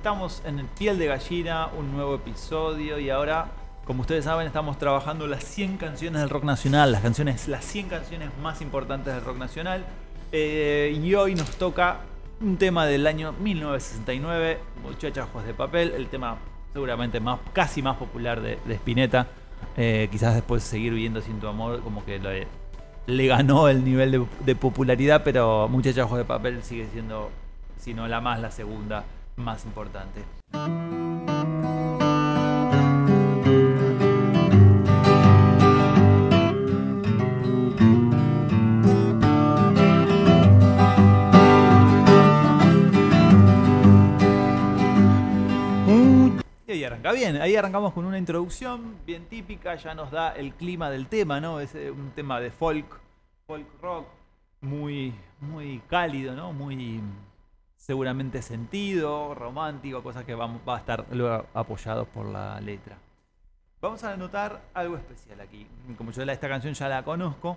estamos en el Piel de Gallina, un nuevo episodio y ahora, como ustedes saben, estamos trabajando las 100 canciones del rock nacional, las canciones, las 100 canciones más importantes del rock nacional. Eh, y hoy nos toca un tema del año 1969, Muchachas de Papel, el tema seguramente más, casi más popular de, Spinetta. Eh, quizás después seguir viviendo sin tu amor, como que le, ganó el nivel de, popularidad, pero Muchachas de Papel sigue siendo, si no la más, la segunda más importante. Y ahí arranca bien, ahí arrancamos con una introducción bien típica, ya nos da el clima del tema, ¿no? Es eh, un tema de folk, folk rock, muy, muy cálido, ¿no? Muy seguramente sentido, romántico, cosas que vamos, va a estar luego apoyado por la letra. Vamos a notar algo especial aquí. Como yo esta canción ya la conozco,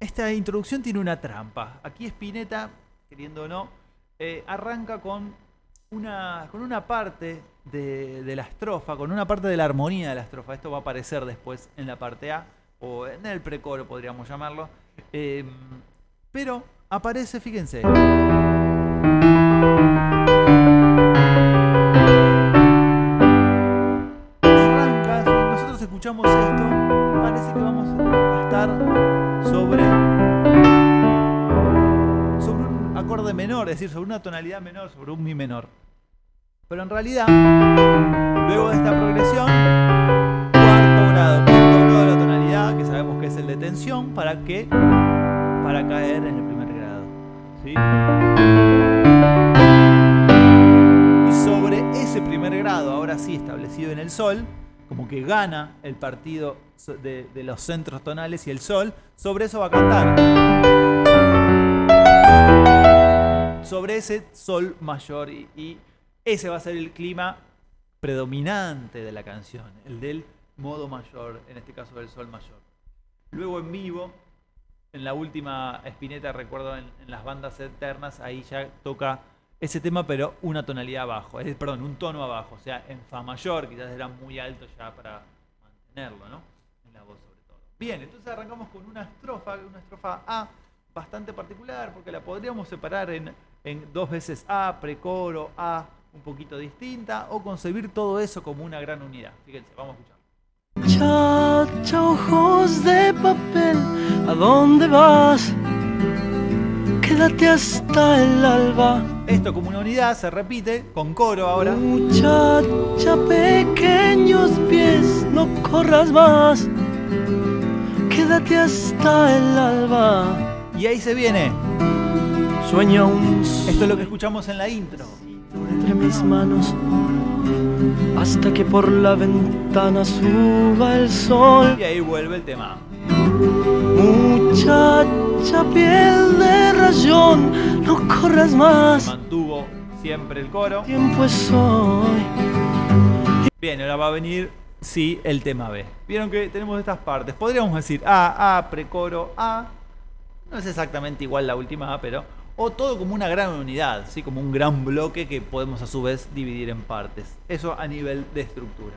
esta introducción tiene una trampa. Aquí Spinetta, queriendo o no, eh, arranca con una, con una parte de, de la estrofa, con una parte de la armonía de la estrofa. Esto va a aparecer después en la parte A, o en el precoro podríamos llamarlo. Eh, pero aparece, fíjense. Escuchamos esto, parece que vamos a estar sobre, sobre un acorde menor, es decir, sobre una tonalidad menor, sobre un mi menor. Pero en realidad, luego de esta progresión, cuarto grado, quinto grado de la tonalidad, que sabemos que es el de tensión, ¿para qué? Para caer en el primer grado. ¿sí? Y sobre ese primer grado, ahora sí establecido en el sol, como que gana el partido de, los centros tonales y el sol, sobre eso va a cantar. Sobre ese sol mayor y, ese va a ser el clima predominante de la canción, el del modo mayor, en este caso del sol mayor. Luego en vivo, en la última Spinetta, recuerdo en, en las bandas eternas, ahí ya toca ese tema, pero una tonalidad abajo, perdón, un tono abajo, o sea, en fa mayor, quizás era muy alto ya para mantenerlo, ¿no? En la voz sobre todo. Bien, entonces arrancamos con una estrofa, una estrofa A bastante particular, porque la podríamos separar en, en dos veces A, precoro, A, un poquito distinta, o concebir todo eso como una gran unidad. Fíjense, vamos a escuchar. Chacha, ojos de papel, ¿a dónde vas? Quédate hasta el alba. Esto como una unidad se repite con coro ahora. Muchacha, pequeños pies, no corras más. Quédate hasta el alba. Y ahí se viene. Sueña un Esto es lo que escuchamos en la intro. entre mis manos hasta que por la ventana suba el sol. Y ahí vuelve el tema. Muchacha, piel de rayón, no corras más. Mantuvo siempre el coro. Tiempo es hoy. Bien, ahora va a venir, sí, el tema B. Vieron que tenemos estas partes. Podríamos decir A, A, precoro, A. No es exactamente igual la última A, pero. O todo como una gran unidad, ¿sí? como un gran bloque que podemos a su vez dividir en partes. Eso a nivel de estructura.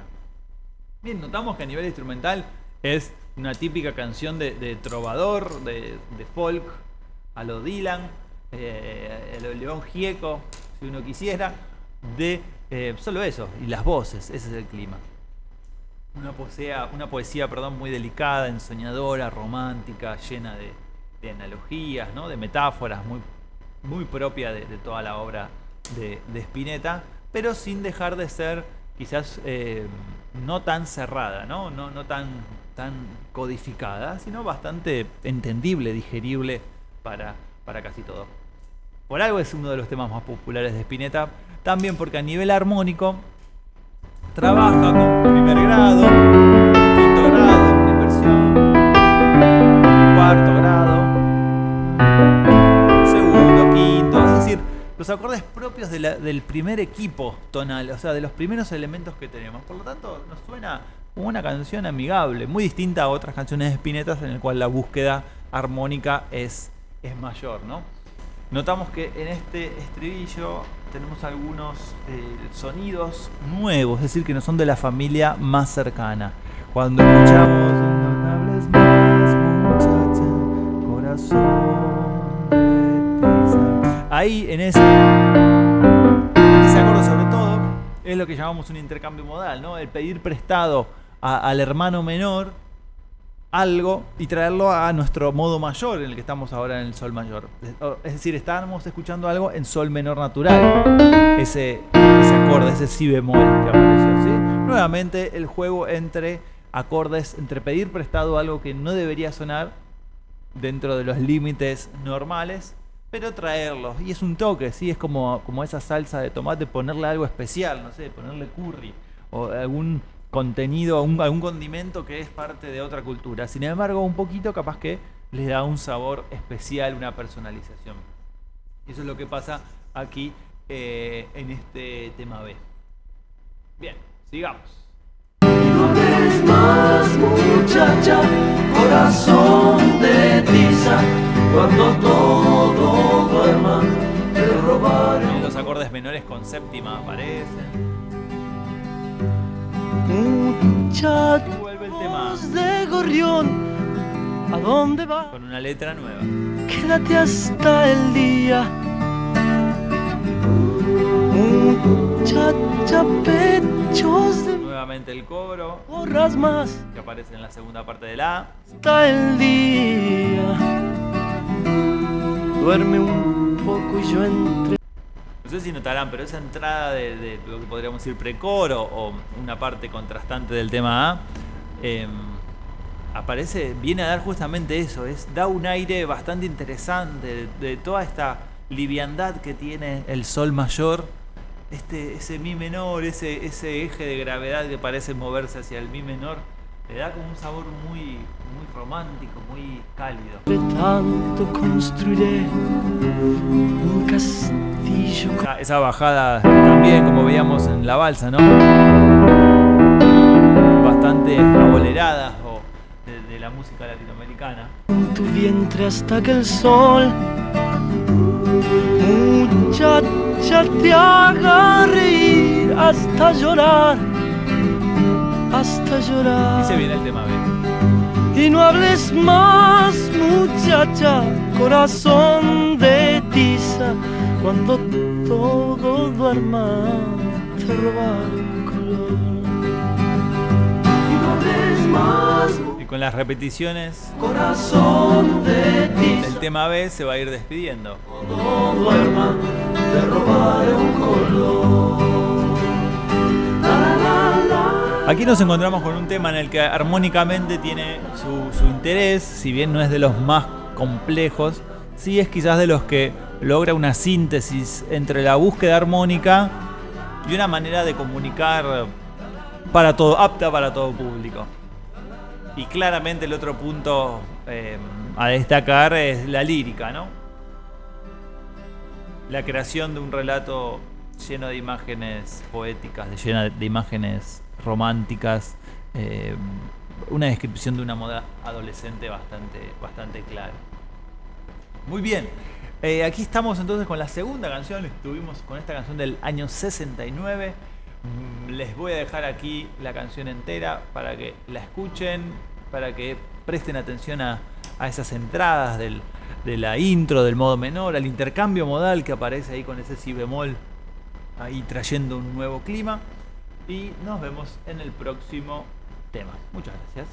Bien, notamos que a nivel instrumental es una típica canción de, de trovador, de, de folk, a lo Dylan, eh, a lo León Gieco, si uno quisiera, de eh, solo eso, y las voces, ese es el clima. Una poesía, una poesía perdón, muy delicada, ensoñadora, romántica, llena de, analogías, ¿no? de metáforas, muy, muy propia de, toda la obra de, de, Spinetta, pero sin dejar de ser quizás eh, no tan cerrada, ¿no? No, no tan, tan codificada, sino bastante entendible, digerible para, para casi todo. Por algo es uno de los temas más populares de Spinetta, también porque a nivel armónico trabaja con primer grado, quinto grado inversión, cuarto grado, segundo, quinto, es decir, los acordes propios de del primer equipo tonal, o sea, de los primeros elementos que tenemos. Por lo tanto, nos suena una canción amigable, muy distinta a otras canciones de Spinetta en el cual la búsqueda armónica es, es mayor, ¿no? notamos que en este estribillo tenemos algunos eh, sonidos nuevos, es decir, que no son de la familia más cercana. Cuando escuchamos más, corazón de tiza", ahí en ese, en ese acorde sobre todo es lo que llamamos un intercambio modal, ¿no? El pedir prestado al hermano menor algo y traerlo a nuestro modo mayor en el que estamos ahora en el sol mayor. Es decir, estábamos escuchando algo en sol menor natural, ese, ese acorde, ese si bemol que apareció. ¿sí? Nuevamente el juego entre acordes, entre pedir prestado algo que no debería sonar dentro de los límites normales, pero traerlo. Y es un toque, ¿sí? es como, como esa salsa de tomate, ponerle algo especial, no sé, ponerle curry o algún contenido, un- algún condimento que es parte de otra cultura. Sin embargo, un poquito capaz que le da un sabor especial, una personalización. Y eso es lo que pasa aquí eh, en este tema B. Bien, sigamos. No hables más, muchacha, corazón de tiza, cuando todo duerma, te robaré Vienen los acordes menores con séptima aparecen. Tema de gorrión, ¿a dónde vas? con una letra nueva. Quédate hasta el día. Muchacha, pechos de Nuevamente el cobro borras más que aparece en la segunda parte de la hasta el día. Duerme un poco y yo entre. No sé si notarán, pero esa entrada de, de lo que podríamos decir precoro o una parte contrastante del tema A em, aparece, viene a dar justamente eso, es, da un aire bastante interesante de, de toda esta liviandad que tiene el sol mayor, este, ese mi menor, ese, ese eje de gravedad que parece moverse hacia el mi menor, le da como un sabor muy, muy romántico, muy cálido. Entre tanto construiré un castillo Esa, esa bajada también, como veíamos en la balsa, ¿no? Bastante abolerada o de, de la música latinoamericana. en tu vientre hasta que el sol muchacha te haga reír hasta llorar hasta llorar Y se viene el tema B. y no hables más muchacha corazón de tiza cuando todo duerma te el color. Y no hables más Y con las repeticiones corazón de tiza. del tema B se va a ir despidiendo. duerma, Aquí nos encontramos con un tema en el que armónicamente tiene su, interés, si bien no es de los más complejos, sí es quizás de los que logra una síntesis entre la búsqueda armónica y una manera de comunicar para todo, apta para todo público. Y claramente el otro punto eh, a destacar es la lírica, ¿no? La creación de un relato lleno de imágenes poéticas, de llena de imágenes románticas, eh, una descripción de una moda adolescente bastante, bastante clara. Muy bien, eh, aquí estamos entonces con la segunda canción, estuvimos con esta canción del año 69. Mm, Les voy a dejar aquí la canción entera para que la escuchen, para que presten atención a, a esas entradas del- de la intro, del modo menor, al intercambio modal que aparece ahí con ese si bemol, ahí trayendo un nuevo clima. Y nos vemos en el próximo tema. Muchas gracias.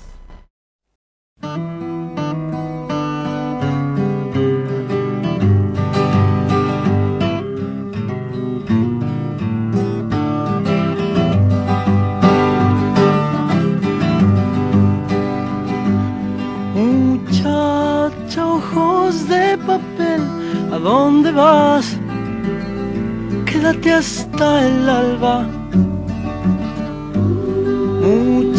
Muchacha, ojos de papel, ¿a dónde vas? Quédate hasta el alba.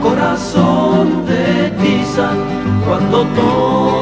corazón de tiza cuando todo